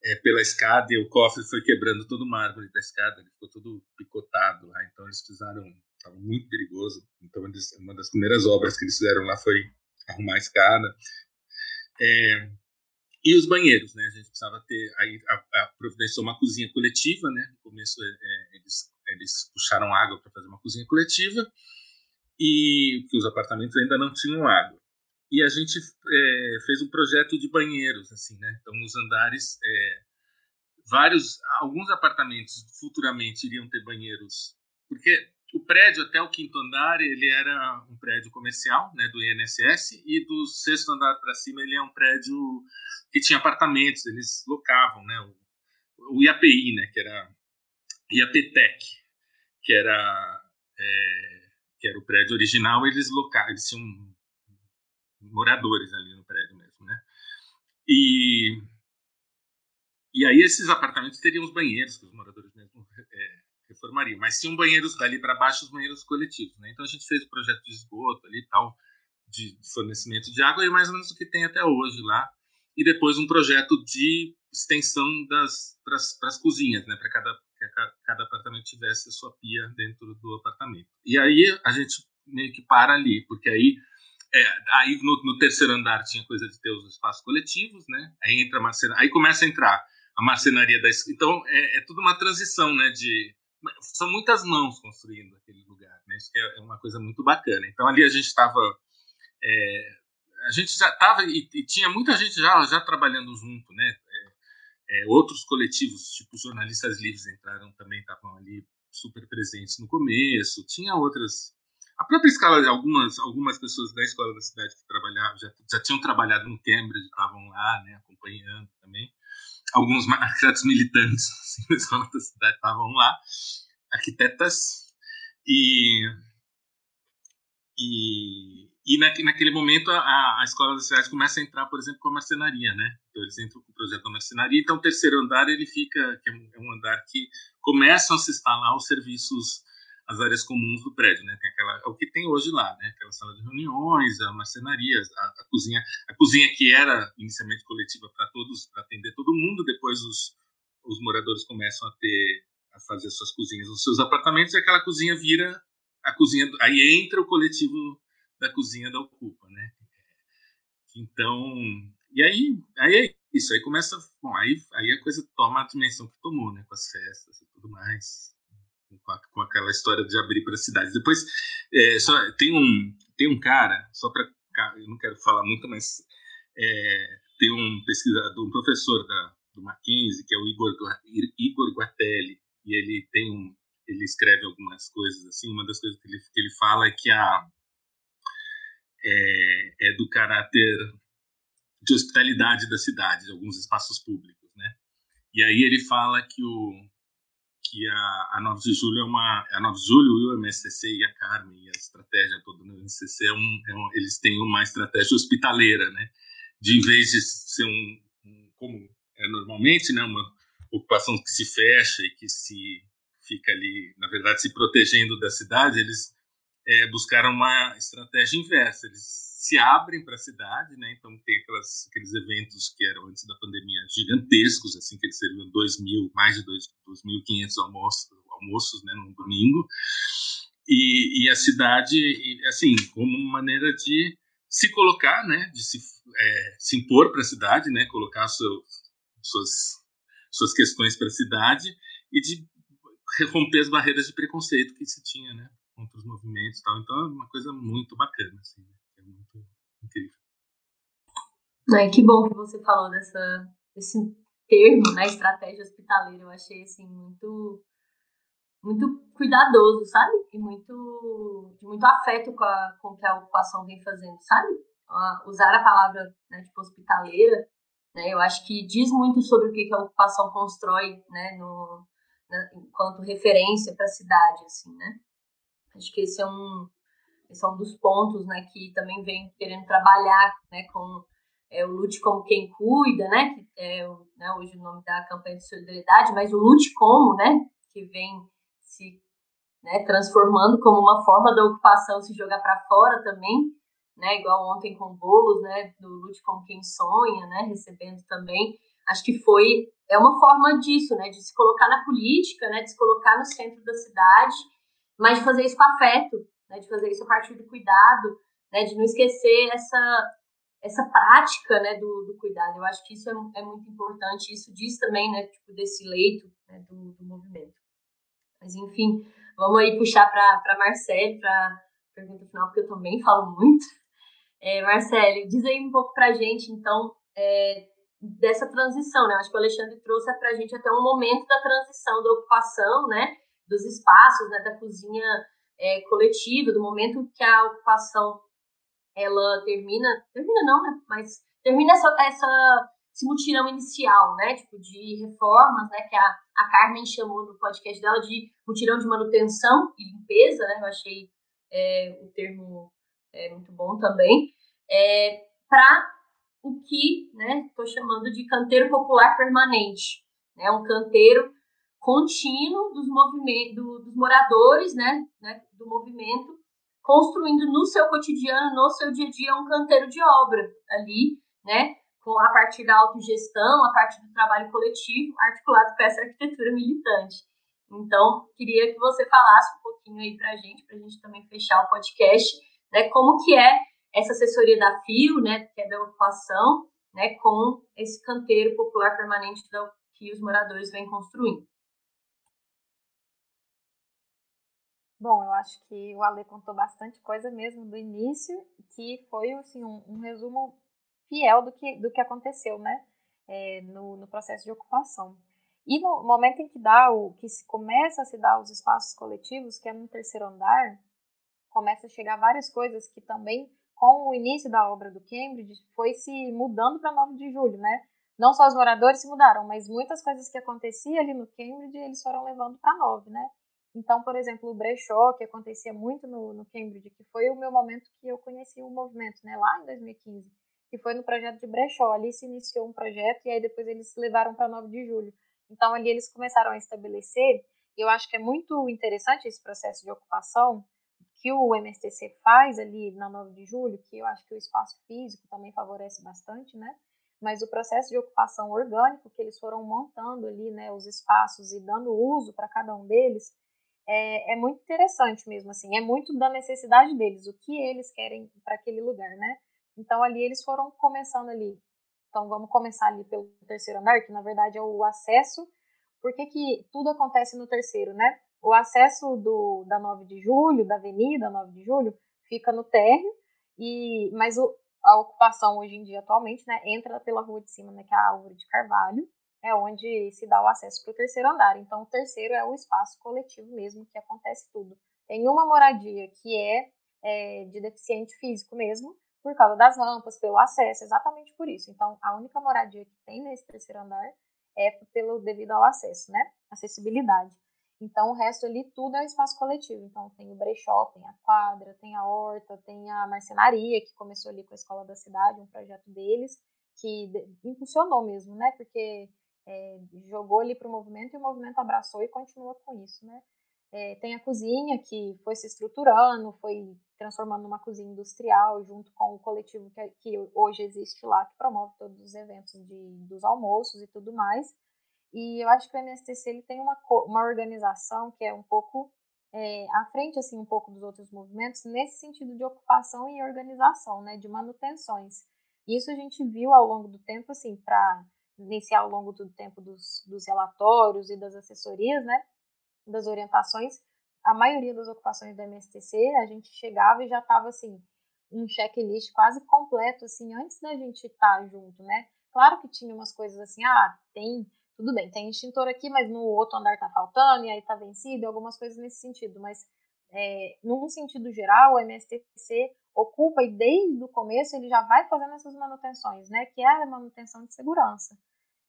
é, pela escada e o cofre foi quebrando todo o mármore da escada, ele ficou todo picotado lá, então eles precisaram, estava muito perigoso, então uma das primeiras obras que eles fizeram lá foi arrumar a escada, é, e os banheiros, né? A gente precisava ter aí a, a providenciou uma cozinha coletiva, né? No começo é, é eles eles puxaram água para fazer uma cozinha coletiva e que os apartamentos ainda não tinham água. E a gente é, fez um projeto de banheiros, assim, né? Então nos andares é, vários alguns apartamentos futuramente iriam ter banheiros, porque o prédio até o quinto andar ele era um prédio comercial, né, do INSS, e do sexto andar para cima ele é um prédio que tinha apartamentos, eles locavam, né, o, o IAPI, né, que era IAPTEC, que era é, que era o prédio original, eles locavam, eles tinham moradores ali no prédio mesmo, né, e e aí esses apartamentos teriam os banheiros que os moradores mesmo é, reformaria. Mas tinham banheiros dali para baixo, os banheiros coletivos. Né? Então a gente fez o projeto de esgoto ali tal, de fornecimento de água, e mais ou menos o que tem até hoje lá. E depois um projeto de extensão das para as cozinhas, né? Para cada, cada, cada apartamento tivesse a sua pia dentro do apartamento. E aí a gente meio que para ali, porque aí é, aí no, no, terceiro andar tinha coisa de ter os espaços coletivos, né? Aí entra a aí começa a entrar a marcenaria da então é, é tudo uma transição, né? De são muitas mãos construindo aquele lugar, né? Isso é, é uma coisa muito bacana. Então ali a gente estava, é, a gente já estava e, e, tinha muita gente já já trabalhando junto, né? É, outros coletivos, tipo jornalistas livres entraram também, estavam ali super presentes no começo. Tinha outras, a própria escala de algumas algumas pessoas da escola da cidade que trabalhavam já, já tinham trabalhado no Cambridge, estavam lá, né? Acompanhando também alguns arquitetos militantes assim, da cidade estavam lá, arquitetas, e, e, e na, naquele momento a, a escola da cidade começa a entrar, por exemplo, com a marcenaria, né? Então eles entram com o projeto da marcenaria, então o terceiro andar ele fica, que é um, é um andar que começam a se instalar os serviços as áreas comuns do prédio, né? Tem aquela, é o que tem hoje lá, né? Aquela sala de reuniões, a marcenaria, a, a cozinha, a cozinha que era inicialmente coletiva para todos, para atender todo mundo, depois os, os moradores começam a ter a fazer suas cozinhas nos seus apartamentos e aquela cozinha vira a cozinha, aí entra o coletivo da cozinha da Ocupa, né? Então, e aí, aí é isso, aí começa, bom, aí, aí a coisa toma a dimensão que tomou, né? Com as festas e tudo mais com, a, com aquela história de abrir para cidades. Depois, é, só, tem, um, tem um cara, só para. Eu não quero falar muito, mas é, tem um pesquisador, um professor da, do Mackenzie, que é o Igor, Igor Guatelli, e ele tem um, ele escreve algumas coisas assim. Uma das coisas que ele, que ele fala é que a é, é do caráter de hospitalidade da cidade, de alguns espaços públicos, né? E aí ele fala que o que a, a 9 de julho é uma a 9 de julho o MSCC e a Carmen e a estratégia toda no MSCC é um, é um, eles têm uma estratégia hospitaleira, né? De em vez de ser um, um como é normalmente, né, uma ocupação que se fecha e que se fica ali, na verdade, se protegendo da cidade, eles é, buscaram uma estratégia inversa. Eles se abrem para a cidade, né? Então tem aquelas, aqueles eventos que eram antes da pandemia gigantescos, assim que eles serviam dois mil, mais de 2.500 almoços, almoços, né, no domingo. E, e, a cidade, assim, como uma maneira de se colocar, né, de se, é, se impor para a cidade, né, colocar seu, suas suas questões para a cidade e de romper as barreiras de preconceito que se tinha, né, contra os movimentos, e tal. Então é uma coisa muito bacana, assim. Né? muito incrível. É, que bom que você falou dessa, desse termo, né, estratégia hospitaleira. Eu achei, assim, muito, muito cuidadoso, sabe? E muito, muito afeto com, a, com o que a ocupação vem fazendo, sabe? Usar a palavra, né, tipo, hospitaleira, né, eu acho que diz muito sobre o que a ocupação constrói, né, no, né, enquanto referência para a cidade, assim, né? Acho que esse é um, esse é um dos pontos, né, que também vem querendo trabalhar, né, com é, o Lute como quem cuida, né, que é né, hoje o nome da campanha de solidariedade, mas o Lute como, né, que vem se né, transformando como uma forma da ocupação se jogar para fora também, né, igual ontem com bolos, né, do Lute como quem sonha, né, recebendo também, acho que foi é uma forma disso, né, de se colocar na política, né, de se colocar no centro da cidade, mas de fazer isso com afeto, né, de fazer isso a partir do cuidado, né, de não esquecer essa, essa prática né, do, do cuidado. Eu acho que isso é, é muito importante, isso diz também né, tipo, desse leito né, do, do movimento. Mas, enfim, vamos aí puxar para a Marcele, para pergunta final, porque eu também falo muito. É, Marcele, diz aí um pouco para a gente, então, é, dessa transição, né? Acho que o Alexandre trouxe para a gente até um momento da transição, da ocupação, né? Dos espaços, né? Da cozinha é, coletiva, do momento que a ocupação ela termina, termina não, né? Mas termina essa, essa esse mutirão inicial, né? Tipo, de reformas, né? Que a, a Carmen chamou no podcast dela de mutirão de manutenção e limpeza, né? Eu achei é, o termo é, muito bom também. É, para o que, né? Estou chamando de canteiro popular permanente, né? Um canteiro contínuo dos do, dos moradores, né, né, do movimento, construindo no seu cotidiano, no seu dia a dia, um canteiro de obra ali, né, com a partir da autogestão, a partir do trabalho coletivo, articulado com essa arquitetura militante. Então, queria que você falasse um pouquinho aí para a gente, para a gente também fechar o podcast, né, como que é essa assessoria da FIO, né, que é da ocupação, né, com esse canteiro popular permanente que os moradores vêm construindo. Bom, eu acho que o Ale contou bastante coisa mesmo do início, que foi assim, um, um resumo fiel do que, do que aconteceu né, é, no, no processo de ocupação. E no momento em que dá o que se começa a se dar os espaços coletivos, que é no terceiro andar, começa a chegar várias coisas que também, com o início da obra do Cambridge, foi se mudando para 9 de julho, né? Não só os moradores se mudaram, mas muitas coisas que aconteciam ali no Cambridge, eles foram levando para 9, né? Então, por exemplo, o brechó, que acontecia muito no, no Cambridge, que foi o meu momento que eu conheci o movimento, né, lá em 2015, que foi no projeto de brechó. Ali se iniciou um projeto e aí depois eles levaram para 9 de julho. Então, ali eles começaram a estabelecer, e eu acho que é muito interessante esse processo de ocupação que o MSTC faz ali na 9 de julho, que eu acho que o espaço físico também favorece bastante, né? Mas o processo de ocupação orgânico que eles foram montando ali, né, os espaços e dando uso para cada um deles, é, é, muito interessante mesmo, assim, é muito da necessidade deles, o que eles querem para aquele lugar, né? Então ali eles foram começando ali. Então vamos começar ali pelo terceiro andar, que na verdade é o acesso. Por que, que tudo acontece no terceiro, né? O acesso do, da 9 de julho, da Avenida 9 de Julho, fica no térreo, e, mas o, a ocupação hoje em dia, atualmente, né, entra pela rua de cima, né, que é a Árvore de Carvalho, é onde se dá o acesso para o terceiro andar. Então, o terceiro é o espaço coletivo mesmo, que acontece tudo. Tem uma moradia que é, é de deficiente físico mesmo, por causa das rampas, pelo acesso, exatamente por isso. Então, a única moradia que tem nesse terceiro andar é pelo devido ao acesso, né? Acessibilidade. Então, o resto ali tudo é espaço coletivo. Então, tem o brechó, tem a quadra, tem a horta, tem a marcenaria, que começou ali com a Escola da Cidade, um projeto deles, que impulsionou mesmo, né? Porque é, jogou ali para o movimento e o movimento abraçou e continua com isso, né? É, tem a cozinha que foi se estruturando, foi transformando numa cozinha industrial junto com o coletivo que, que hoje existe lá, que promove todos os eventos de, dos almoços e tudo mais. E eu acho que o MSTC ele tem uma, uma organização que é um pouco é, à frente, assim, um pouco dos outros movimentos, nesse sentido de ocupação e organização, né, de manutenções. Isso a gente viu ao longo do tempo, assim, para iniciar ao longo do tempo dos, dos relatórios e das assessorias, né, das orientações, a maioria das ocupações do MSTC, a gente chegava e já estava, assim, um checklist quase completo, assim, antes da gente estar tá junto, né. Claro que tinha umas coisas assim, ah, tem tudo bem, tem extintor aqui, mas no outro andar tá faltando, e aí tá vencido, algumas coisas nesse sentido, mas é, num sentido geral, o MSTC ocupa e desde o começo ele já vai fazendo essas manutenções, né, que é a manutenção de segurança.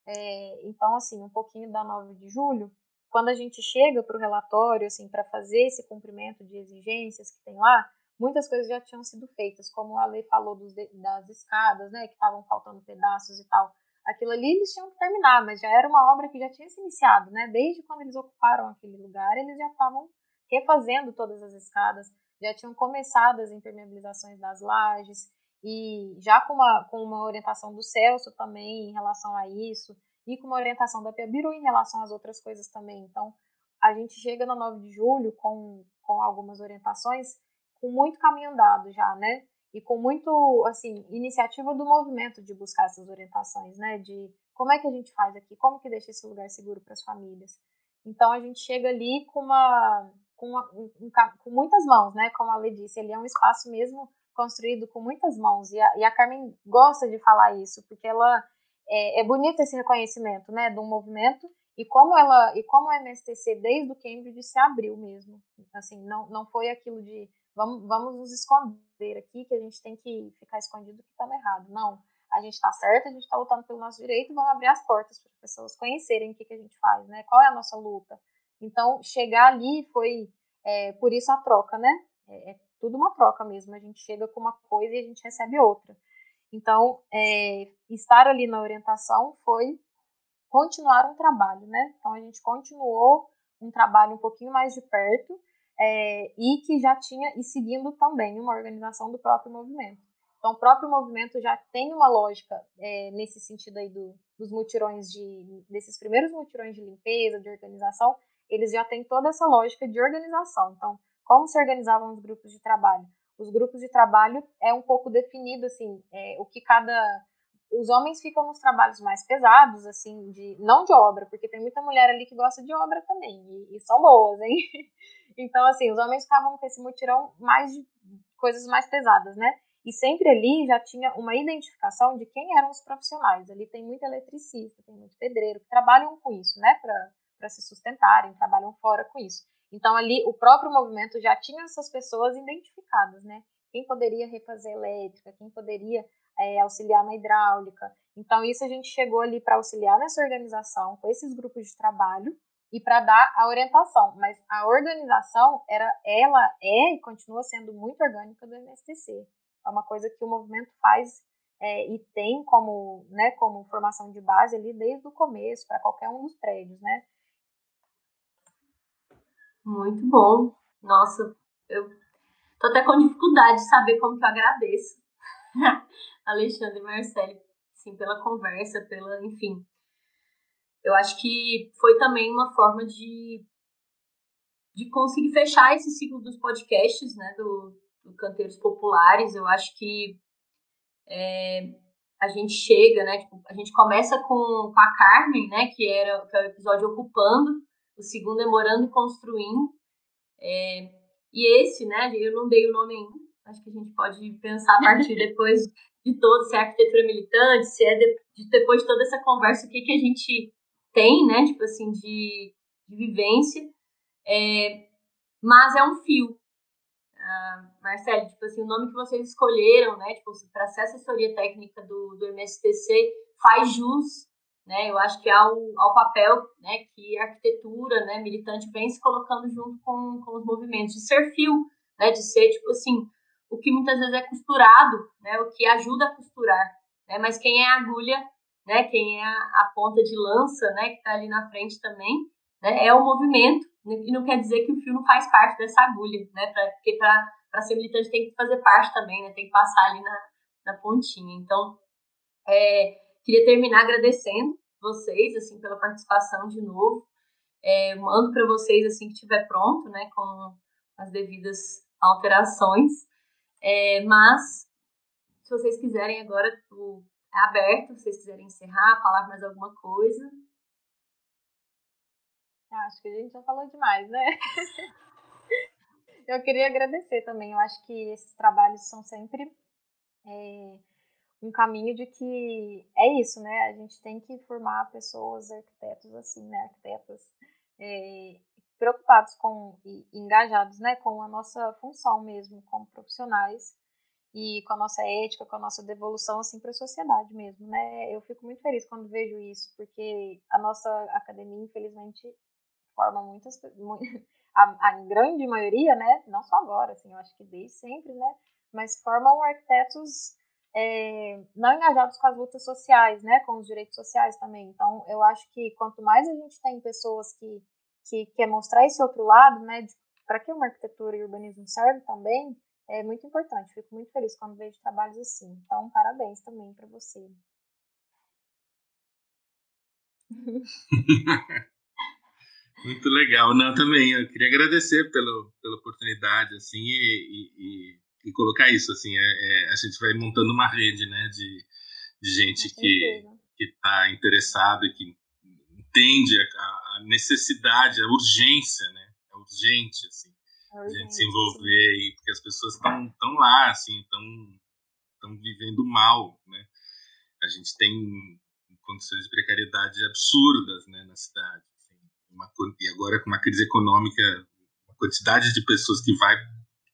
É, então, assim, um pouquinho da 9 de julho, quando a gente chega para o relatório, assim, para fazer esse cumprimento de exigências que tem lá, muitas coisas já tinham sido feitas, como a lei falou dos, das escadas, né, que estavam faltando pedaços e tal aquilo ali eles tinham que terminar, mas já era uma obra que já tinha se iniciado, né? Desde quando eles ocuparam aquele lugar, eles já estavam refazendo todas as escadas, já tinham começado as impermeabilizações das lajes, e já com uma, com uma orientação do Celso também em relação a isso, e com uma orientação da Piabiru em relação às outras coisas também. Então, a gente chega no 9 de julho com, com algumas orientações, com muito caminho andado já, né? e com muito, assim, iniciativa do movimento de buscar essas orientações, né? De como é que a gente faz aqui, como que deixa esse lugar seguro para as famílias. Então a gente chega ali com uma, com, um, um, com muitas mãos, né? Como a Lê disse, ele é um espaço mesmo construído com muitas mãos e a, e a Carmen gosta de falar isso porque ela é, é bonito esse reconhecimento, né? Do movimento e como ela e como o MSTC desde o Cambridge se abriu mesmo, assim, não não foi aquilo de vamos, vamos nos esconder aqui, que a gente tem que ficar escondido que estamos errado. Não, a gente está certo, a gente está lutando pelo nosso direito, vamos abrir as portas para as pessoas conhecerem o que, que a gente faz, né? Qual é a nossa luta. Então, chegar ali foi, é, por isso a troca, né? É, é, tudo uma troca mesmo, a gente chega com uma coisa e a gente recebe outra. Então, é, estar ali na orientação foi continuar um trabalho, né? Então, a gente continuou um trabalho um pouquinho mais de perto, é, e que já tinha, e seguindo também uma organização do próprio movimento. Então, o próprio movimento já tem uma lógica é, nesse sentido aí do, dos mutirões de, desses primeiros mutirões de limpeza, de organização, eles já têm toda essa lógica de organização. Então, como se organizavam os grupos de trabalho? Os grupos de trabalho é um pouco definido, assim, é, o que cada... Os homens ficam nos trabalhos mais pesados, assim, de não de obra, porque tem muita mulher ali que gosta de obra também, e, e são boas, hein? Então, assim, os homens ficavam com esse mutirão mais de coisas mais pesadas, né? E sempre ali já tinha uma identificação de quem eram os profissionais. Ali tem muito eletricista, tem muito pedreiro que trabalham com isso, né? Para se sustentarem, trabalham fora com isso. Então, ali o próprio movimento já tinha essas pessoas identificadas, né? Quem poderia refazer elétrica, quem poderia é, auxiliar na hidráulica. Então, isso a gente chegou ali para auxiliar nessa organização, com esses grupos de trabalho, e para dar a orientação, mas a organização era ela é e continua sendo muito orgânica do MSTC. É uma coisa que o movimento faz é, e tem como, né, como formação de base ali desde o começo para qualquer um dos prédios, né? Muito bom. Nossa, eu tô até com dificuldade de saber como que eu agradeço Alexandre e Marcelo, assim, pela conversa, pela, enfim, eu acho que foi também uma forma de, de conseguir fechar esse ciclo dos podcasts, né, do, do Canteiros Populares. Eu acho que é, a gente chega, né, tipo, a gente começa com, com a Carmen, né, que era que é o episódio Ocupando, o segundo é Morando e Construindo. É, e esse, né, eu não dei o nome ainda, acho que a gente pode pensar a partir depois de todo, se é arquitetura militante, se é de, de, depois de toda essa conversa, o que, que a gente tem, né, tipo assim, de, de vivência, é, mas é um fio. Ah, Marcelo, tipo assim, o nome que vocês escolheram, né, tipo, para ser assessoria técnica do, do MSTC faz jus, né, eu acho que ao, ao papel, né, que a arquitetura, né, militante vem se colocando junto com, com os movimentos, de ser fio, né, de ser, tipo assim, o que muitas vezes é costurado, né, o que ajuda a costurar, né, mas quem é a agulha, né, quem é a, a ponta de lança, né, que está ali na frente também, né, é o movimento, e não quer dizer que o fio não faz parte dessa agulha, né, pra, porque para ser militante tem que fazer parte também, né, tem que passar ali na, na pontinha. Então, é, queria terminar agradecendo vocês, assim, pela participação de novo. É, mando para vocês assim que estiver pronto, né, com as devidas alterações. É, mas, se vocês quiserem agora, é aberto, se vocês quiserem encerrar, falar mais alguma coisa. Ah, acho que a gente já falou demais, né? eu queria agradecer também. Eu acho que esses trabalhos são sempre é, um caminho de que é isso, né? A gente tem que formar pessoas, arquitetos assim, né? Arquitetas é, preocupados com e engajados, né? Com a nossa função mesmo, como profissionais e com a nossa ética, com a nossa devolução assim para a sociedade mesmo, né? Eu fico muito feliz quando vejo isso, porque a nossa academia, infelizmente, forma muitas, a, a grande maioria, né? Não só agora, assim, eu acho que desde sempre, né? Mas formam arquitetos é, não engajados com as lutas sociais, né? Com os direitos sociais também. Então, eu acho que quanto mais a gente tem pessoas que que quer mostrar esse outro lado, né? Para que uma arquitetura e urbanismo serve também, é muito importante. Fico muito feliz quando vejo trabalhos assim. Então, parabéns também para você. Muito legal. Não, também, eu queria agradecer pelo, pela oportunidade, assim, e, e, e colocar isso, assim, é, é, a gente vai montando uma rede, né, de, de gente que está interessada e que entende a, a, necessidade, a urgência, né, é urgente, assim, é urgente, a gente se envolver, e, porque as pessoas estão tão lá, assim, estão vivendo mal, né, a gente tem condições de precariedade absurdas, né, na cidade uma, e agora com uma crise econômica, uma quantidade de pessoas que vai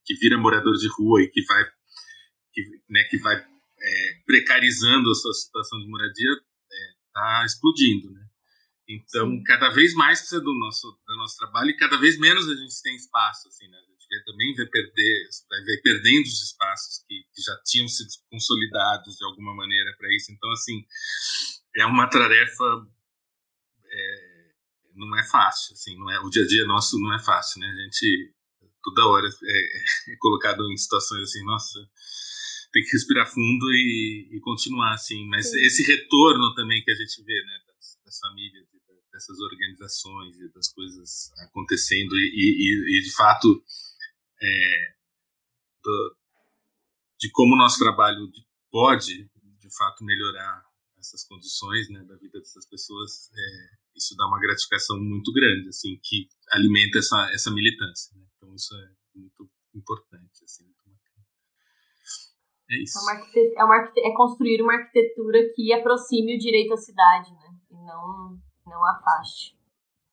que vira morador de rua e que vai que, né, que vai é, precarizando a sua situação de moradia está é, explodindo, né? Então, cada vez mais precisa do nosso do nosso trabalho e cada vez menos a gente tem espaço, assim, né? A gente vai, também vai perder, vai, vai perdendo os espaços que, que já tinham sido consolidados de alguma maneira para isso. Então, assim, é uma tarefa é, não é fácil, assim, não é o dia a dia nosso não é fácil, né? A gente toda hora é, é colocado em situações assim, nossa, tem que respirar fundo e, e continuar assim. Mas Sim. esse retorno também que a gente vê, né, das, das famílias, dessas organizações e das coisas acontecendo e, e, e de fato é, do, de como o nosso trabalho pode de fato melhorar essas condições né, da vida dessas pessoas é, isso dá uma gratificação muito grande, assim, que alimenta essa, essa militância. Né? Então isso é muito importante, assim, É isso. É, é, é construir uma arquitetura que aproxime o direito à cidade, né? E não, não afaste.